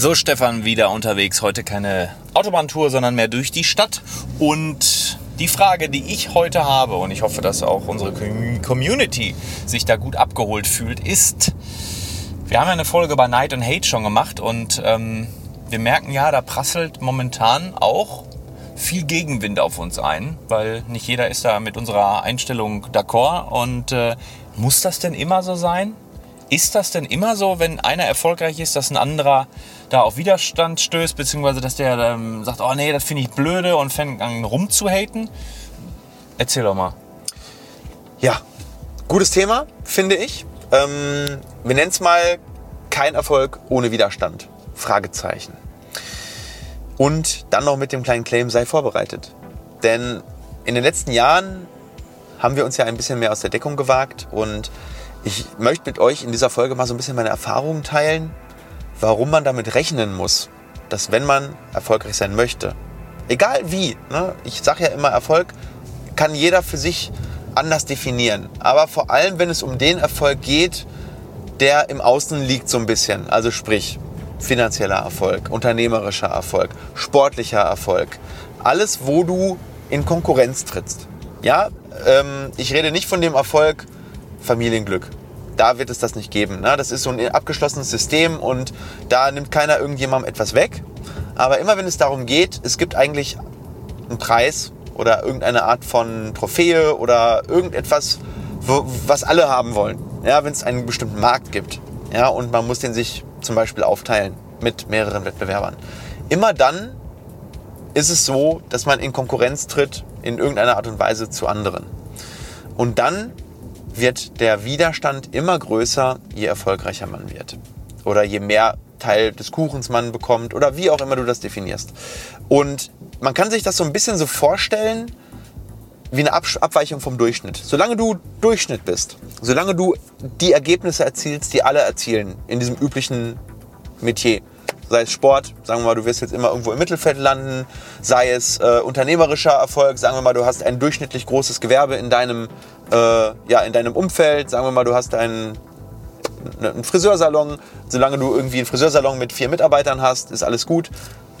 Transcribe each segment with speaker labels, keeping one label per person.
Speaker 1: So, Stefan, wieder unterwegs. Heute keine Autobahntour, sondern mehr durch die Stadt. Und die Frage, die ich heute habe, und ich hoffe, dass auch unsere Community sich da gut abgeholt fühlt, ist, wir haben ja eine Folge über Night and Hate schon gemacht und ähm, wir merken ja, da prasselt momentan auch viel Gegenwind auf uns ein, weil nicht jeder ist da mit unserer Einstellung d'accord. Und äh, muss das denn immer so sein? Ist das denn immer so, wenn einer erfolgreich ist, dass ein anderer da auf Widerstand stößt, beziehungsweise dass der ähm, sagt, oh nee, das finde ich blöde und fängt an rumzuhaten? Erzähl doch mal.
Speaker 2: Ja, gutes Thema, finde ich. Ähm, wir nennen es mal kein Erfolg ohne Widerstand. Fragezeichen. Und dann noch mit dem kleinen Claim, sei vorbereitet. Denn in den letzten Jahren haben wir uns ja ein bisschen mehr aus der Deckung gewagt und ich möchte mit euch in dieser Folge mal so ein bisschen meine Erfahrungen teilen, warum man damit rechnen muss, dass wenn man erfolgreich sein möchte, egal wie, ne, ich sage ja immer, Erfolg kann jeder für sich anders definieren. Aber vor allem, wenn es um den Erfolg geht, der im Außen liegt so ein bisschen. Also sprich, finanzieller Erfolg, unternehmerischer Erfolg, sportlicher Erfolg. Alles, wo du in Konkurrenz trittst. Ja, ähm, ich rede nicht von dem Erfolg Familienglück. Da wird es das nicht geben. Ne? Das ist so ein abgeschlossenes System und da nimmt keiner irgendjemandem etwas weg. Aber immer wenn es darum geht, es gibt eigentlich einen Preis oder irgendeine Art von Trophäe oder irgendetwas, wo, was alle haben wollen. Ja, wenn es einen bestimmten Markt gibt. Ja, und man muss den sich zum Beispiel aufteilen mit mehreren Wettbewerbern. Immer dann ist es so, dass man in Konkurrenz tritt in irgendeiner Art und Weise zu anderen. Und dann wird der Widerstand immer größer, je erfolgreicher man wird. Oder je mehr Teil des Kuchens man bekommt oder wie auch immer du das definierst. Und man kann sich das so ein bisschen so vorstellen wie eine Abweichung vom Durchschnitt. Solange du Durchschnitt bist, solange du die Ergebnisse erzielst, die alle erzielen in diesem üblichen Metier, sei es Sport, sagen wir mal, du wirst jetzt immer irgendwo im Mittelfeld landen, sei es äh, unternehmerischer Erfolg, sagen wir mal, du hast ein durchschnittlich großes Gewerbe in deinem, äh, ja, in deinem Umfeld, sagen wir mal, du hast einen, einen Friseursalon, solange du irgendwie einen Friseursalon mit vier Mitarbeitern hast, ist alles gut.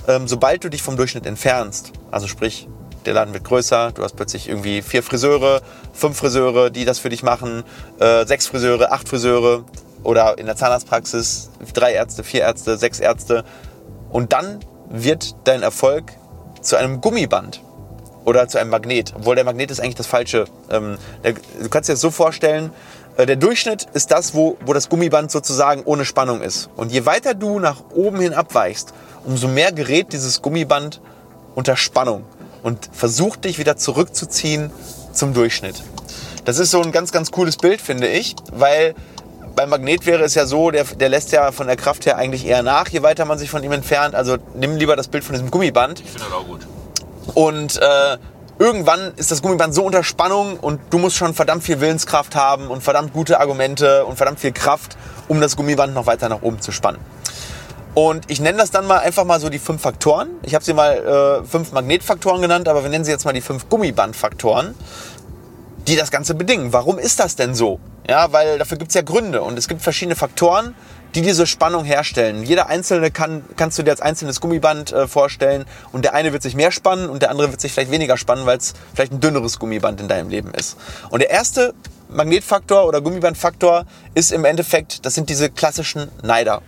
Speaker 2: Ähm, sobald du dich vom Durchschnitt entfernst, also sprich, der Laden wird größer, du hast plötzlich irgendwie vier Friseure, fünf Friseure, die das für dich machen, äh, sechs Friseure, acht Friseure oder in der Zahnarztpraxis drei Ärzte, vier Ärzte, sechs Ärzte. Und dann wird dein Erfolg zu einem Gummiband oder zu einem Magnet. Obwohl der Magnet ist eigentlich das Falsche. Ähm, du kannst dir das so vorstellen, äh, der Durchschnitt ist das, wo, wo das Gummiband sozusagen ohne Spannung ist. Und je weiter du nach oben hin abweichst, umso mehr gerät dieses Gummiband unter Spannung und versucht dich wieder zurückzuziehen zum Durchschnitt. Das ist so ein ganz, ganz cooles Bild, finde ich, weil beim Magnet wäre es ja so, der, der lässt ja von der Kraft her eigentlich eher nach, je weiter man sich von ihm entfernt. Also nimm lieber das Bild von diesem Gummiband.
Speaker 1: Ich finde das auch gut.
Speaker 2: Und äh, irgendwann ist das Gummiband so unter Spannung und du musst schon verdammt viel Willenskraft haben und verdammt gute Argumente und verdammt viel Kraft, um das Gummiband noch weiter nach oben zu spannen. Und ich nenne das dann mal einfach mal so die fünf Faktoren. Ich habe sie mal äh, fünf Magnetfaktoren genannt, aber wir nennen sie jetzt mal die fünf Gummibandfaktoren, die das Ganze bedingen. Warum ist das denn so? Ja, weil dafür gibt es ja Gründe und es gibt verschiedene Faktoren, die diese Spannung herstellen. Jeder einzelne kann, kannst du dir als einzelnes Gummiband äh, vorstellen und der eine wird sich mehr spannen und der andere wird sich vielleicht weniger spannen, weil es vielleicht ein dünneres Gummiband in deinem Leben ist. Und der erste Magnetfaktor oder Gummibandfaktor ist im Endeffekt, das sind diese klassischen Neider.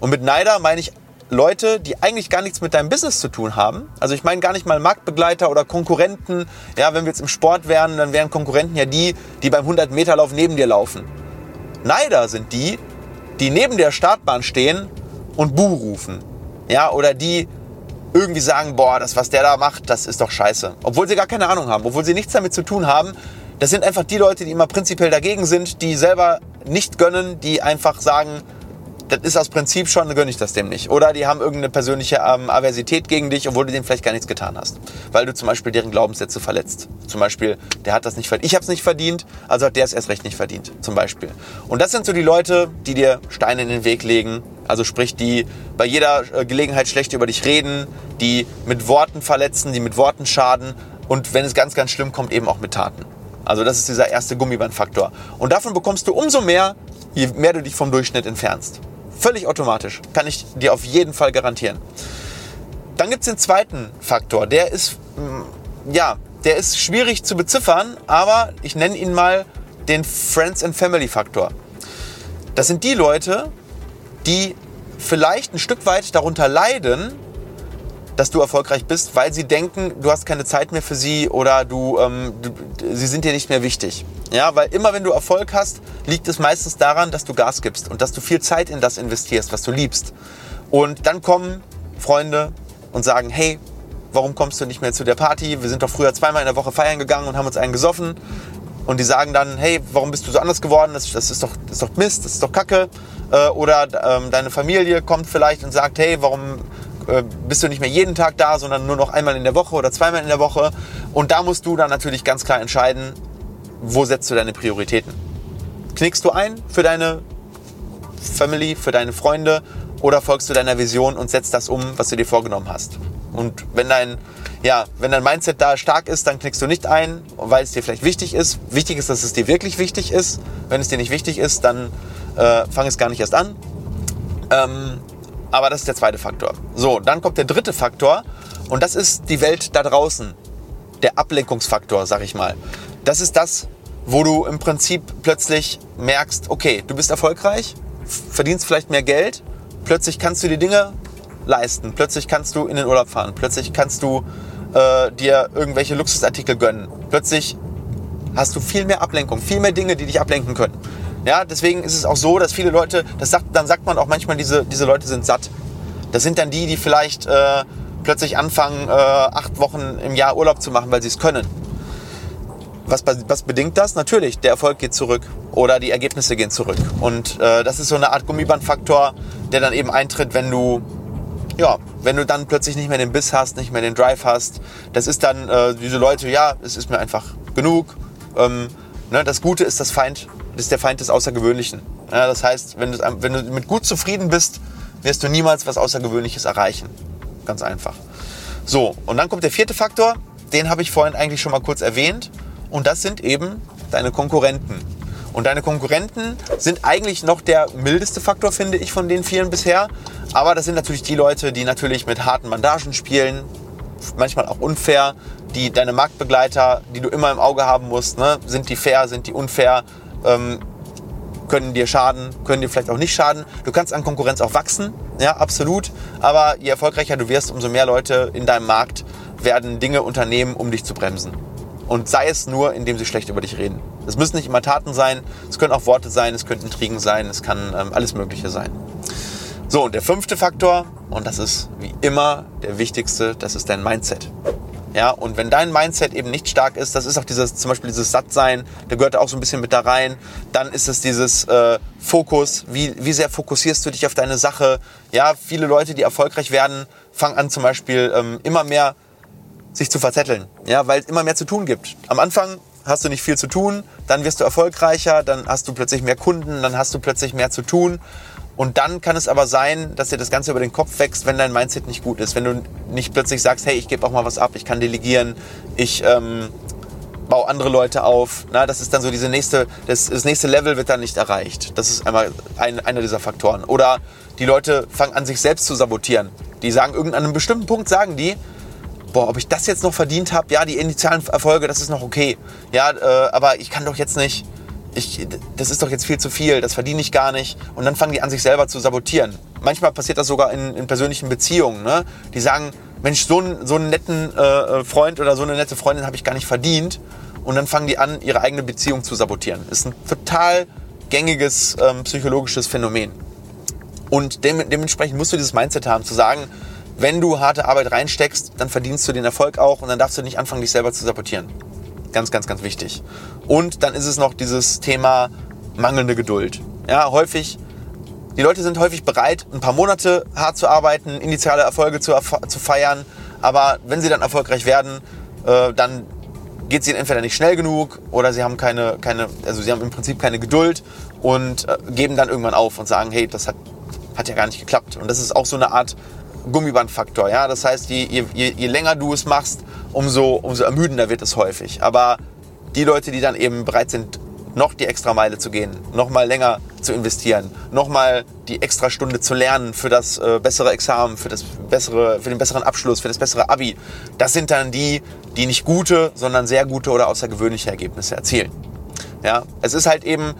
Speaker 2: Und mit Neider meine ich Leute, die eigentlich gar nichts mit deinem Business zu tun haben. Also ich meine gar nicht mal Marktbegleiter oder Konkurrenten. Ja, wenn wir jetzt im Sport wären, dann wären Konkurrenten ja die, die beim 100-Meter-Lauf neben dir laufen. Neider sind die, die neben der Startbahn stehen und Buh rufen. Ja, oder die irgendwie sagen, boah, das, was der da macht, das ist doch scheiße. Obwohl sie gar keine Ahnung haben, obwohl sie nichts damit zu tun haben. Das sind einfach die Leute, die immer prinzipiell dagegen sind, die selber nicht gönnen, die einfach sagen, das ist aus Prinzip schon, gönne ich das dem nicht. Oder die haben irgendeine persönliche ähm, Aversität gegen dich, obwohl du dem vielleicht gar nichts getan hast. Weil du zum Beispiel deren Glaubenssätze verletzt. Zum Beispiel, der hat das nicht verdient. Ich habe es nicht verdient, also hat der es erst recht nicht verdient. Zum Beispiel. Und das sind so die Leute, die dir Steine in den Weg legen. Also sprich, die bei jeder äh, Gelegenheit schlecht über dich reden, die mit Worten verletzen, die mit Worten schaden. Und wenn es ganz, ganz schlimm kommt, eben auch mit Taten. Also das ist dieser erste Gummibandfaktor. Und davon bekommst du umso mehr, je mehr du dich vom Durchschnitt entfernst Völlig automatisch. Kann ich dir auf jeden Fall garantieren. Dann gibt es den zweiten Faktor. Der ist, mm, ja, der ist schwierig zu beziffern, aber ich nenne ihn mal den Friends and Family Faktor. Das sind die Leute, die vielleicht ein Stück weit darunter leiden, dass du erfolgreich bist, weil sie denken, du hast keine Zeit mehr für sie oder du, ähm, du, sie sind dir nicht mehr wichtig. Ja, weil immer wenn du Erfolg hast, liegt es meistens daran, dass du Gas gibst und dass du viel Zeit in das investierst, was du liebst. Und dann kommen Freunde und sagen, hey, warum kommst du nicht mehr zu der Party? Wir sind doch früher zweimal in der Woche feiern gegangen und haben uns einen gesoffen. Und die sagen dann, hey, warum bist du so anders geworden? Das, das, ist, doch, das ist doch Mist, das ist doch Kacke. Äh, oder ähm, deine Familie kommt vielleicht und sagt, hey, warum äh, bist du nicht mehr jeden Tag da, sondern nur noch einmal in der Woche oder zweimal in der Woche. Und da musst du dann natürlich ganz klar entscheiden, wo setzt du deine Prioritäten. Knickst du ein für deine Family, für deine Freunde oder folgst du deiner Vision und setzt das um, was du dir vorgenommen hast. Und wenn dein, ja, wenn dein Mindset da stark ist, dann knickst du nicht ein, weil es dir vielleicht wichtig ist. Wichtig ist, dass es dir wirklich wichtig ist. Wenn es dir nicht wichtig ist, dann äh, fang es gar nicht erst an. Ähm, aber das ist der zweite Faktor. So, dann kommt der dritte Faktor und das ist die Welt da draußen. Der Ablenkungsfaktor, sag ich mal. Das ist das, wo du im Prinzip plötzlich merkst, okay, du bist erfolgreich, verdienst vielleicht mehr Geld, plötzlich kannst du die Dinge leisten, plötzlich kannst du in den Urlaub fahren, plötzlich kannst du äh, dir irgendwelche Luxusartikel gönnen, plötzlich hast du viel mehr Ablenkung, viel mehr Dinge, die dich ablenken können. Ja, deswegen ist es auch so, dass viele Leute, das sagt, dann sagt man auch manchmal, diese, diese Leute sind satt. Das sind dann die, die vielleicht äh, plötzlich anfangen, äh, acht Wochen im Jahr Urlaub zu machen, weil sie es können. Was, was bedingt das? Natürlich, der Erfolg geht zurück oder die Ergebnisse gehen zurück. Und äh, das ist so eine Art Gummibandfaktor, der dann eben eintritt, wenn du, ja, wenn du dann plötzlich nicht mehr den Biss hast, nicht mehr den Drive hast. Das ist dann äh, diese Leute, ja, es ist mir einfach genug. Ähm, ne, das Gute ist das Feind ist der Feind des Außergewöhnlichen. Ja, das heißt, wenn du, wenn du mit gut zufrieden bist, wirst du niemals was Außergewöhnliches erreichen. Ganz einfach. So, und dann kommt der vierte Faktor, den habe ich vorhin eigentlich schon mal kurz erwähnt. Und das sind eben deine Konkurrenten. Und deine Konkurrenten sind eigentlich noch der mildeste Faktor, finde ich, von den vielen bisher. Aber das sind natürlich die Leute, die natürlich mit harten Bandagen spielen, manchmal auch unfair. Die deine Marktbegleiter, die du immer im Auge haben musst, ne? sind die fair, sind die unfair, ähm, können dir schaden, können dir vielleicht auch nicht schaden. Du kannst an Konkurrenz auch wachsen, ja, absolut. Aber je erfolgreicher du wirst, umso mehr Leute in deinem Markt werden Dinge unternehmen, um dich zu bremsen. Und sei es nur, indem sie schlecht über dich reden. Es müssen nicht immer Taten sein, es können auch Worte sein, es könnten Intrigen sein, es kann ähm, alles Mögliche sein. So, und der fünfte Faktor, und das ist wie immer der wichtigste, das ist dein Mindset. Ja, und wenn dein Mindset eben nicht stark ist, das ist auch dieses, zum Beispiel dieses Sattsein, da gehört auch so ein bisschen mit da rein, dann ist es dieses äh, Fokus, wie, wie sehr fokussierst du dich auf deine Sache. Ja, viele Leute, die erfolgreich werden, fangen an zum Beispiel ähm, immer mehr sich zu verzetteln, ja, weil es immer mehr zu tun gibt. Am Anfang hast du nicht viel zu tun, dann wirst du erfolgreicher, dann hast du plötzlich mehr Kunden, dann hast du plötzlich mehr zu tun und dann kann es aber sein, dass dir das Ganze über den Kopf wächst, wenn dein Mindset nicht gut ist. Wenn du nicht plötzlich sagst, hey, ich gebe auch mal was ab, ich kann delegieren, ich ähm, baue andere Leute auf. Na, das ist dann so diese nächste, das, das nächste Level wird dann nicht erreicht. Das ist einmal ein, einer dieser Faktoren. Oder die Leute fangen an, sich selbst zu sabotieren. Die sagen, irgendeinen einem bestimmten Punkt sagen die, boah, ob ich das jetzt noch verdient habe, ja, die initialen Erfolge, das ist noch okay. Ja, äh, aber ich kann doch jetzt nicht ich, das ist doch jetzt viel zu viel, das verdiene ich gar nicht. Und dann fangen die an, sich selber zu sabotieren. Manchmal passiert das sogar in, in persönlichen Beziehungen. Ne? Die sagen, Mensch, so einen, so einen netten äh, Freund oder so eine nette Freundin habe ich gar nicht verdient. Und dann fangen die an, ihre eigene Beziehung zu sabotieren. Ist ein total gängiges ähm, psychologisches Phänomen. Und dem, dementsprechend musst du dieses Mindset haben, zu sagen, wenn du harte Arbeit reinsteckst, dann verdienst du den Erfolg auch und dann darfst du nicht anfangen, dich selber zu sabotieren. Ganz, ganz, ganz wichtig. Und dann ist es noch dieses Thema mangelnde Geduld. Ja, häufig, die Leute sind häufig bereit, ein paar Monate hart zu arbeiten, initiale Erfolge zu, zu feiern. Aber wenn sie dann erfolgreich werden, äh, dann geht es ihnen entweder nicht schnell genug oder sie haben keine, keine, also sie haben im Prinzip keine Geduld und äh, geben dann irgendwann auf und sagen, hey, das hat, hat ja gar nicht geklappt. Und das ist auch so eine Art Gummibandfaktor. Ja? Das heißt, je, je, je länger du es machst, umso, umso ermüdender wird es häufig. Aber die Leute, die dann eben bereit sind, noch die extra Meile zu gehen, noch mal länger zu investieren, noch mal die extra Stunde zu lernen für das äh, bessere Examen, für, das bessere, für den besseren Abschluss, für das bessere Abi. Das sind dann die, die nicht gute, sondern sehr gute oder außergewöhnliche Ergebnisse erzielen. Ja, es ist halt eben,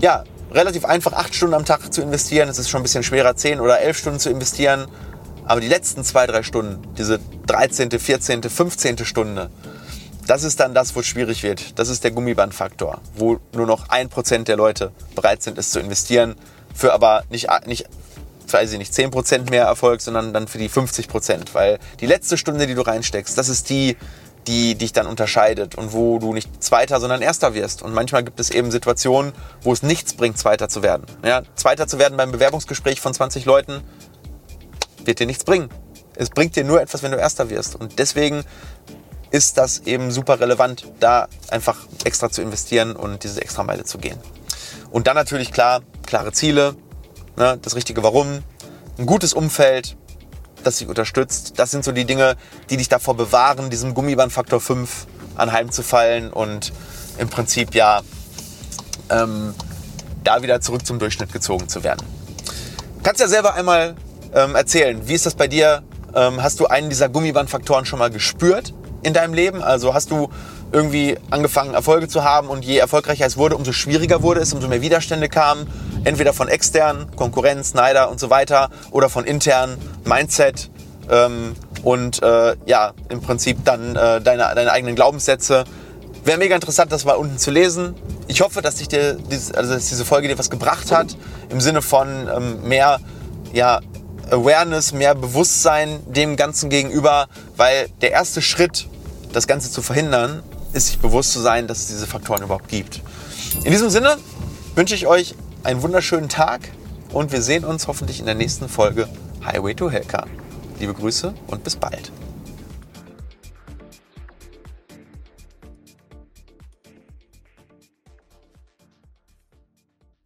Speaker 2: ja, relativ einfach, acht Stunden am Tag zu investieren. Es ist schon ein bisschen schwerer, zehn oder elf Stunden zu investieren. Aber die letzten zwei, drei Stunden, diese 13., 14., 15. Stunde, das ist dann das, wo es schwierig wird. Das ist der Gummibandfaktor, wo nur noch ein Prozent der Leute bereit sind, es zu investieren, für aber nicht, nicht weiß ich nicht, 10% mehr Erfolg, sondern dann für die 50%. Weil die letzte Stunde, die du reinsteckst, das ist die, die dich dann unterscheidet und wo du nicht Zweiter, sondern Erster wirst. Und manchmal gibt es eben Situationen, wo es nichts bringt, Zweiter zu werden. Ja, Zweiter zu werden beim Bewerbungsgespräch von 20 Leuten wird dir nichts bringen. Es bringt dir nur etwas, wenn du Erster wirst. Und deswegen ist das eben super relevant, da einfach extra zu investieren und diese extra Meile zu gehen. Und dann natürlich klar, klare Ziele, ne, das richtige Warum, ein gutes Umfeld, das dich unterstützt. Das sind so die Dinge, die dich davor bewahren, diesem Gummibandfaktor 5 anheimzufallen und im Prinzip ja ähm, da wieder zurück zum Durchschnitt gezogen zu werden. Kannst ja selber einmal ähm, erzählen, wie ist das bei dir? Ähm, hast du einen dieser Gummibandfaktoren schon mal gespürt? in deinem Leben? Also hast du irgendwie angefangen, Erfolge zu haben und je erfolgreicher es wurde, umso schwieriger wurde es, umso mehr Widerstände kamen, entweder von externen, Konkurrenz, Neider und so weiter, oder von internen, Mindset ähm, und äh, ja, im Prinzip dann äh, deine, deine eigenen Glaubenssätze. Wäre mega interessant, das mal unten zu lesen. Ich hoffe, dass, dich dir, also dass diese Folge dir was gebracht hat, im Sinne von ähm, mehr ja, Awareness, mehr Bewusstsein dem Ganzen gegenüber, weil der erste Schritt das Ganze zu verhindern, ist sich bewusst zu sein, dass es diese Faktoren überhaupt gibt. In diesem Sinne wünsche ich euch einen wunderschönen Tag und wir sehen uns hoffentlich in der nächsten Folge Highway to Hellcar. Liebe Grüße und bis bald.